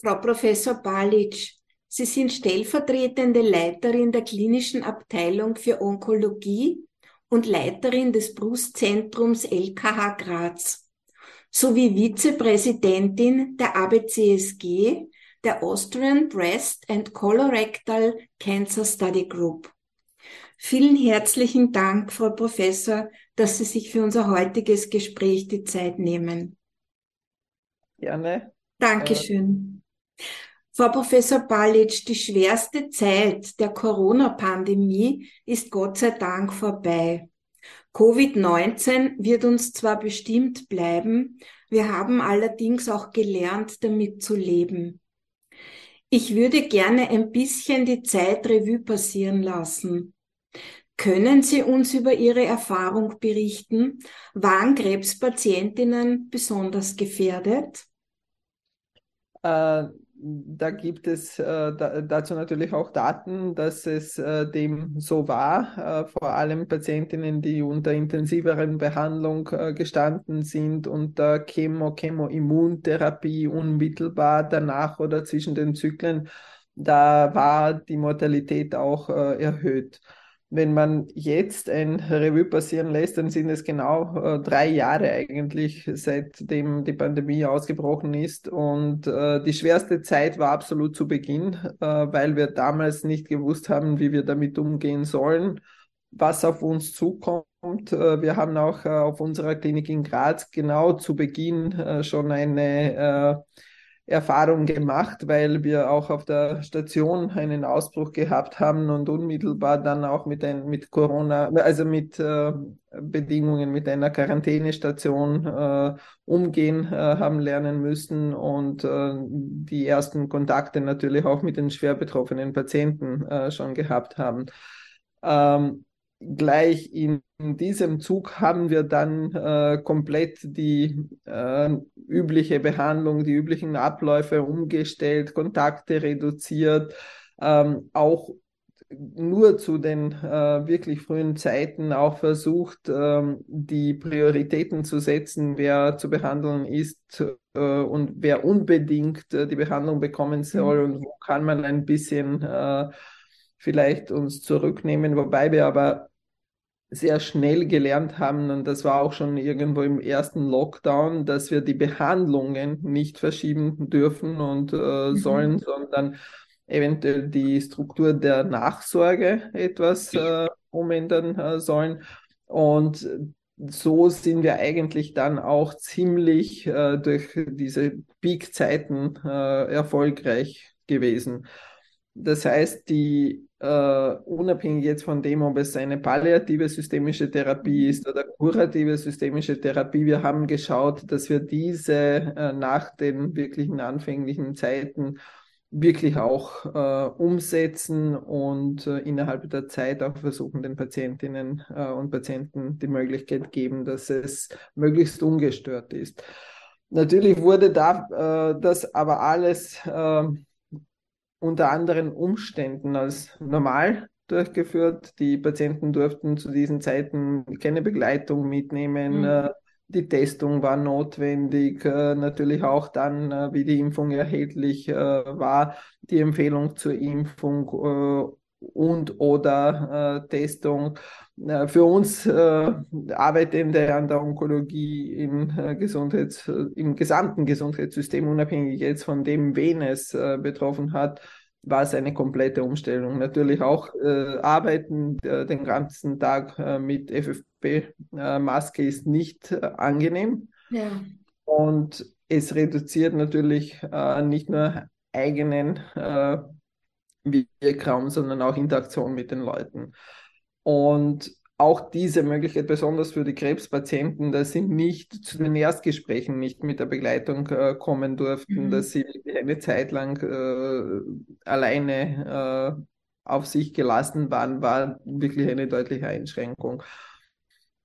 Frau Professor Balic, Sie sind stellvertretende Leiterin der klinischen Abteilung für Onkologie und Leiterin des Brustzentrums LKH Graz sowie Vizepräsidentin der ABCSG, der Austrian Breast and Colorectal Cancer Study Group. Vielen herzlichen Dank, Frau Professor, dass Sie sich für unser heutiges Gespräch die Zeit nehmen. Gerne. Dankeschön. Frau Professor Balic, die schwerste Zeit der Corona-Pandemie ist Gott sei Dank vorbei. Covid-19 wird uns zwar bestimmt bleiben, wir haben allerdings auch gelernt, damit zu leben. Ich würde gerne ein bisschen die Zeit Revue passieren lassen. Können Sie uns über Ihre Erfahrung berichten? Waren Krebspatientinnen besonders gefährdet? Äh, da gibt es äh, dazu natürlich auch Daten, dass es äh, dem so war. Äh, vor allem Patientinnen, die unter intensiveren Behandlung äh, gestanden sind, unter Chemo, Chemoimmuntherapie unmittelbar danach oder zwischen den Zyklen, da war die Mortalität auch äh, erhöht wenn man jetzt ein Revue passieren lässt, dann sind es genau äh, drei Jahre eigentlich, seitdem die Pandemie ausgebrochen ist. Und äh, die schwerste Zeit war absolut zu Beginn, äh, weil wir damals nicht gewusst haben, wie wir damit umgehen sollen, was auf uns zukommt. Äh, wir haben auch äh, auf unserer Klinik in Graz genau zu Beginn äh, schon eine Erfahrung gemacht, weil wir auch auf der Station einen Ausbruch gehabt haben und unmittelbar dann auch mit, ein, mit Corona, also mit äh, Bedingungen, mit einer Quarantänestation äh, umgehen äh, haben lernen müssen und äh, die ersten Kontakte natürlich auch mit den schwer betroffenen Patienten äh, schon gehabt haben. Ähm, gleich in diesem Zug haben wir dann äh, komplett die äh, übliche Behandlung, die üblichen Abläufe umgestellt, Kontakte reduziert, ähm, auch nur zu den äh, wirklich frühen Zeiten auch versucht, ähm, die Prioritäten zu setzen, wer zu behandeln ist äh, und wer unbedingt äh, die Behandlung bekommen soll mhm. und wo kann man ein bisschen äh, vielleicht uns zurücknehmen, wobei wir aber sehr schnell gelernt haben, und das war auch schon irgendwo im ersten Lockdown, dass wir die Behandlungen nicht verschieben dürfen und äh, mhm. sollen, sondern eventuell die Struktur der Nachsorge etwas äh, umändern äh, sollen. Und so sind wir eigentlich dann auch ziemlich äh, durch diese Peak-Zeiten äh, erfolgreich gewesen. Das heißt, die Uh, unabhängig jetzt von dem, ob es eine palliative systemische Therapie mhm. ist oder kurative systemische Therapie, wir haben geschaut, dass wir diese uh, nach den wirklichen anfänglichen Zeiten wirklich auch uh, umsetzen und innerhalb der Zeit auch versuchen, den Patientinnen und Patienten die Möglichkeit geben, dass es möglichst ungestört ist. Natürlich wurde da das aber alles ähm, unter anderen Umständen als normal durchgeführt. Die Patienten durften zu diesen Zeiten keine Begleitung mitnehmen. Mhm. Äh, die Testung war notwendig, äh, natürlich auch dann, äh, wie die Impfung erhältlich war, die Empfehlung zur Impfung und oder Testung. Für uns Arbeitende an der Onkologie im, Gesundheits-, im gesamten Gesundheitssystem, unabhängig jetzt von dem, wen es betroffen hat, war es eine komplette Umstellung. Natürlich auch äh, arbeiten äh, den ganzen Tag äh, mit FFP-Maske ist nicht äh, angenehm. Ja. Und es reduziert natürlich äh, nicht nur eigenen äh, Wirkraum, sondern auch Interaktion mit den Leuten. Und auch diese Möglichkeit, besonders für die Krebspatienten, dass sie nicht zu den Erstgesprächen nicht mit der Begleitung äh, kommen durften, mhm. dass sie eine Zeit lang äh, alleine äh, auf sich gelassen waren, war wirklich eine deutliche Einschränkung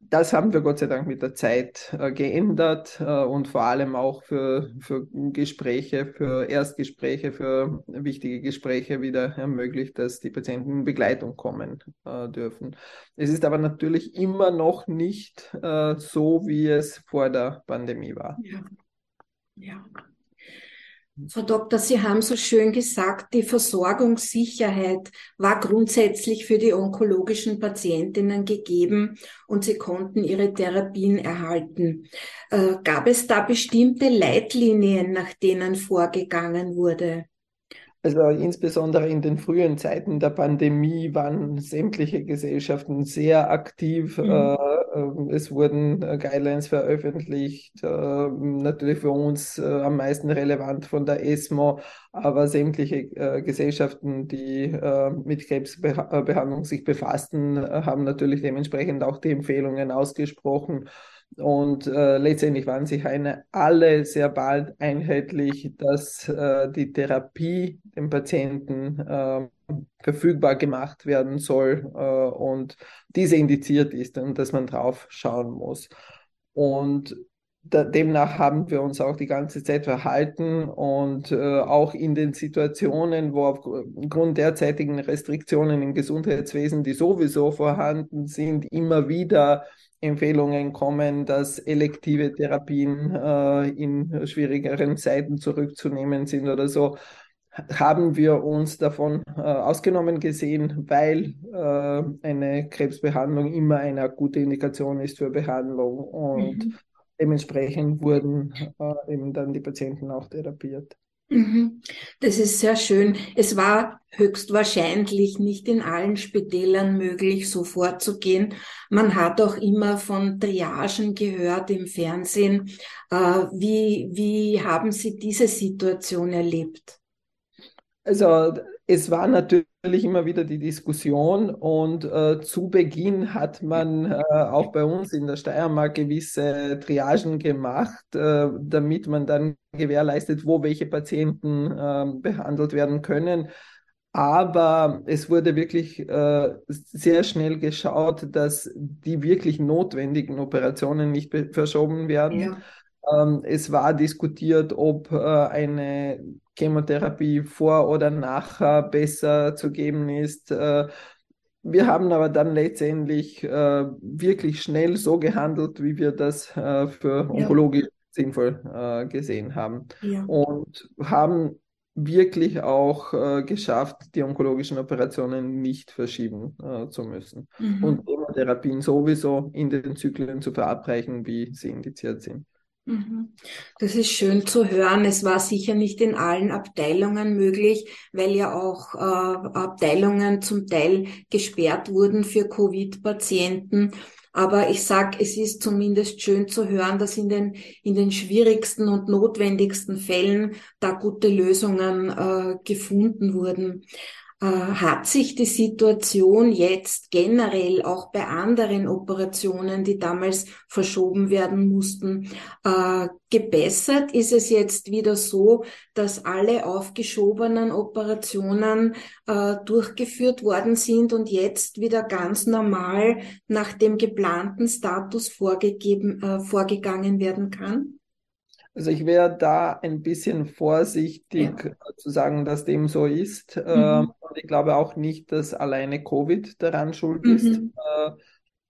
das haben wir Gott sei Dank mit der Zeit äh, geändert äh, und vor allem auch für, für Gespräche, für Erstgespräche, für wichtige Gespräche wieder ermöglicht, dass die Patienten in Begleitung kommen äh, dürfen. Es ist aber natürlich immer noch nicht äh, so, wie es vor der Pandemie war. Ja. ja. Frau Doktor, Sie haben so schön gesagt, die Versorgungssicherheit war grundsätzlich für die onkologischen Patientinnen gegeben und sie konnten ihre Therapien erhalten. Äh, gab es da bestimmte Leitlinien, nach denen vorgegangen wurde? Also insbesondere in den frühen Zeiten der Pandemie waren sämtliche Gesellschaften sehr aktiv. Mhm. Äh, es wurden äh, Guidelines veröffentlicht, äh, natürlich für uns äh, am meisten relevant von der ESMO, aber sämtliche äh, Gesellschaften, die mit Krebsbehandlung sich befassten, haben natürlich dementsprechend auch die Empfehlungen ausgesprochen. Und äh, letztendlich waren sich eine, alle sehr bald einheitlich, dass äh, die Therapie dem Patienten äh, verfügbar gemacht werden soll äh, und diese indiziert ist und dass man drauf schauen muss. Und demnach haben wir uns auch die ganze Zeit verhalten und äh, auch in den Situationen, wo aufgrund derzeitigen Restriktionen im Gesundheitswesen, die sowieso vorhanden sind, immer wieder Empfehlungen kommen, dass elektive Therapien äh, in schwierigeren Zeiten zurückzunehmen sind oder so, haben wir uns davon äh, ausgenommen gesehen, weil äh, eine Krebsbehandlung immer eine gute Indikation ist für Behandlung und mhm. Dementsprechend wurden äh, eben dann die Patienten auch therapiert. Mhm. Das ist sehr schön. Es war höchstwahrscheinlich nicht in allen Spitälern möglich, so vorzugehen. Man hat auch immer von Triagen gehört im Fernsehen. Äh, wie, wie haben Sie diese Situation erlebt? Also es war natürlich immer wieder die Diskussion und äh, zu Beginn hat man äh, auch bei uns in der Steiermark gewisse Triagen gemacht, äh, damit man dann gewährleistet, wo welche Patienten ähm, behandelt werden können. Aber es wurde wirklich äh, sehr schnell geschaut, dass die wirklich notwendigen Operationen nicht verschoben werden. Ja. Ähm, es war diskutiert, ob äh, eine Chemotherapie vor oder nachher besser zu geben ist. Äh, wir haben aber dann letztendlich äh, wirklich schnell so gehandelt, wie wir das für onkologisch ja. sinnvoll gesehen haben. Ja. Und haben wirklich auch äh, geschafft, die onkologischen Operationen nicht verschieben äh, zu müssen. Mhm. Und Chemotherapien sowieso in den Zyklen zu verabreichen, wie sie indiziert sind. Mhm. Das ist schön zu hören. Es war sicher nicht in allen Abteilungen möglich, weil ja auch äh, Abteilungen zum Teil gesperrt wurden für Covid-Patienten. Aber ich sag, es ist zumindest schön zu hören, dass in den, in den schwierigsten und notwendigsten Fällen da gute Lösungen äh, gefunden wurden. Äh, hat sich die Situation jetzt generell auch bei anderen Operationen, die damals verschoben werden mussten, äh, gebessert? Ist es jetzt wieder so, dass alle aufgeschobenen Operationen äh, durchgeführt worden sind und jetzt wieder ganz normal nach dem geplanten Status vorgegeben, vorgegangen werden kann? Also ich wäre da ein bisschen vorsichtig ja. zu sagen, dass dem so ist. Mhm. Ähm, und ich glaube auch nicht, dass alleine Covid daran schuld mhm. ist. Äh,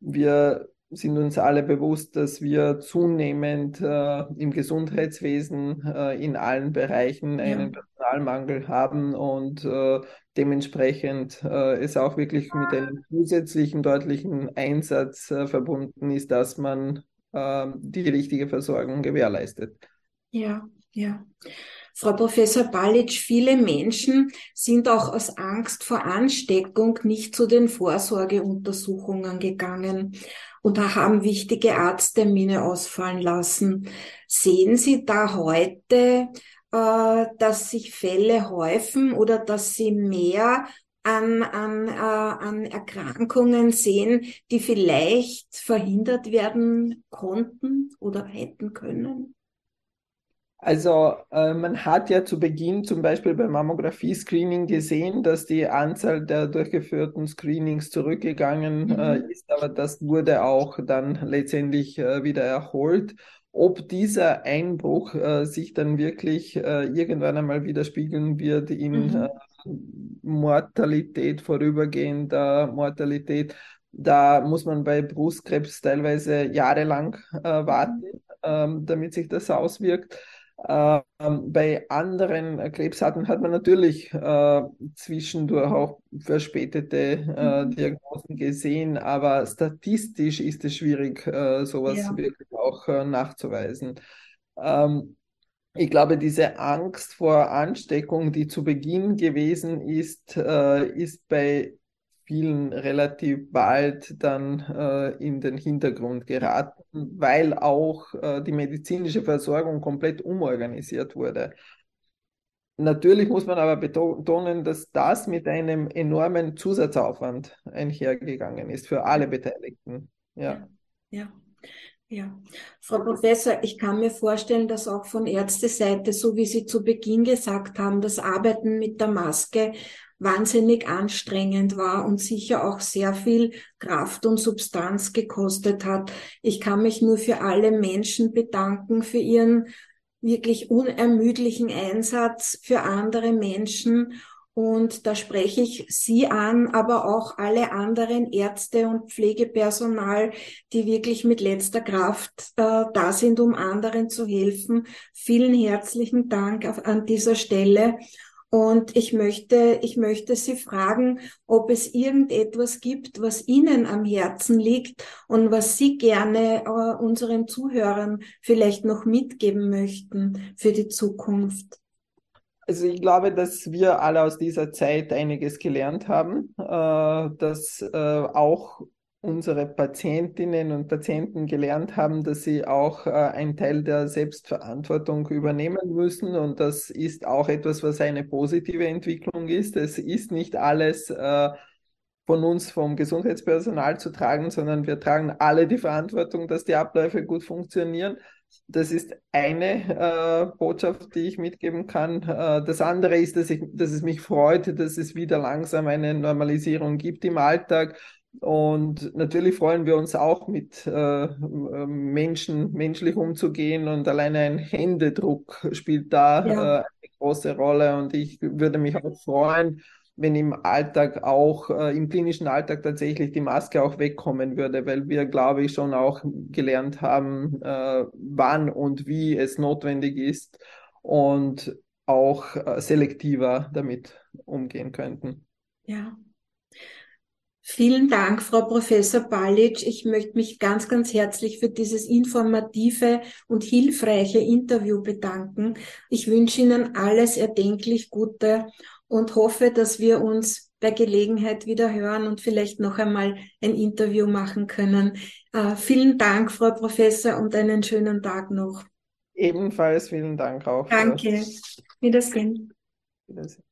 wir sind uns alle bewusst, dass wir zunehmend äh, im Gesundheitswesen äh, in allen Bereichen ja. einen Personalmangel haben und äh, dementsprechend äh, es auch wirklich mit einem zusätzlichen deutlichen Einsatz äh, verbunden ist, dass man ähm, die richtige Versorgung gewährleistet. Ja, ja. Frau Professor Balic, viele Menschen sind auch aus Angst vor Ansteckung nicht zu den Vorsorgeuntersuchungen gegangen und haben wichtige Arzttermine ausfallen lassen. Sehen Sie da heute, äh, dass sich Fälle häufen oder dass Sie mehr an, an, äh, an Erkrankungen sehen, die vielleicht verhindert werden konnten oder hätten können? Also äh, man hat ja zu Beginn zum Beispiel beim Mammographie-Screening gesehen, dass die Anzahl der durchgeführten Screenings zurückgegangen mhm. äh, ist, aber das wurde auch dann letztendlich äh, wieder erholt. Ob dieser Einbruch äh, sich dann wirklich äh, irgendwann einmal widerspiegeln wird in mhm. Äh, Mortalität, vorübergehender Mortalität, da muss man bei Brustkrebs teilweise jahrelang warten, mhm. ähm, damit sich das auswirkt. Ähm, bei anderen Krebsarten hat man natürlich äh, zwischendurch auch verspätete äh, mhm. Diagnosen gesehen, aber statistisch ist es schwierig, äh, sowas ja. wirklich auch äh, nachzuweisen. Ähm, ich glaube, diese Angst vor Ansteckung, die zu Beginn gewesen ist, äh, ist bei vielen relativ bald dann äh, in den Hintergrund geraten, weil auch äh, die medizinische Versorgung komplett umorganisiert wurde. Natürlich muss man aber betonen, dass das mit einem enormen Zusatzaufwand einhergegangen ist für alle Beteiligten. Ja. ja. Ja, Frau Professor, ich kann mir vorstellen, dass auch von Ärzteseite, so wie Sie zu Beginn gesagt haben, das Arbeiten mit der Maske wahnsinnig anstrengend war und sicher auch sehr viel Kraft und Substanz gekostet hat. Ich kann mich nur für alle Menschen bedanken, für ihren wirklich unermüdlichen Einsatz für andere Menschen. Und da spreche ich Sie an, aber auch alle anderen Ärzte und Pflegepersonal, die wirklich mit letzter Kraft äh, da sind, um anderen zu helfen. Vielen herzlichen Dank auf, an dieser Stelle. Und ich möchte, ich möchte Sie fragen, ob es irgendetwas gibt, was Ihnen am Herzen liegt und was Sie gerne äh, unseren Zuhörern vielleicht noch mitgeben möchten für die Zukunft. Also ich glaube, dass wir alle aus dieser Zeit einiges gelernt haben, äh, dass äh, auch unsere Patientinnen und Patienten gelernt haben, dass sie auch äh, einen Teil der Selbstverantwortung übernehmen müssen. Und das ist auch etwas, was eine positive Entwicklung ist. Es ist nicht alles äh, von uns, vom Gesundheitspersonal zu tragen, sondern wir tragen alle die Verantwortung, dass die Abläufe gut funktionieren. Das ist eine äh, Botschaft, die ich mitgeben kann. Äh, das andere ist, dass, ich, dass es mich freut, dass es wieder langsam eine Normalisierung gibt im Alltag und natürlich freuen wir uns auch mit äh, Menschen, menschlich umzugehen und alleine ein Händedruck spielt da ja. äh, eine große Rolle und ich würde mich auch freuen, wenn im Alltag auch, äh, im klinischen Alltag tatsächlich die Maske auch wegkommen würde, weil wir, glaube ich, schon auch gelernt haben, äh, wann und wie es notwendig ist und auch äh, selektiver damit umgehen könnten. Ja, Vielen Dank, Frau Professor Balic. Ich möchte mich ganz, ganz herzlich für dieses informative und hilfreiche Interview bedanken. Ich wünsche Ihnen alles erdenklich Gute und hoffe, dass wir uns bei Gelegenheit wieder hören und vielleicht noch einmal ein Interview machen können. Äh, vielen Dank, Frau Professor, und einen schönen Tag noch. Ebenfalls vielen Dank auch. Danke. Wiedersehen. Wiedersehen.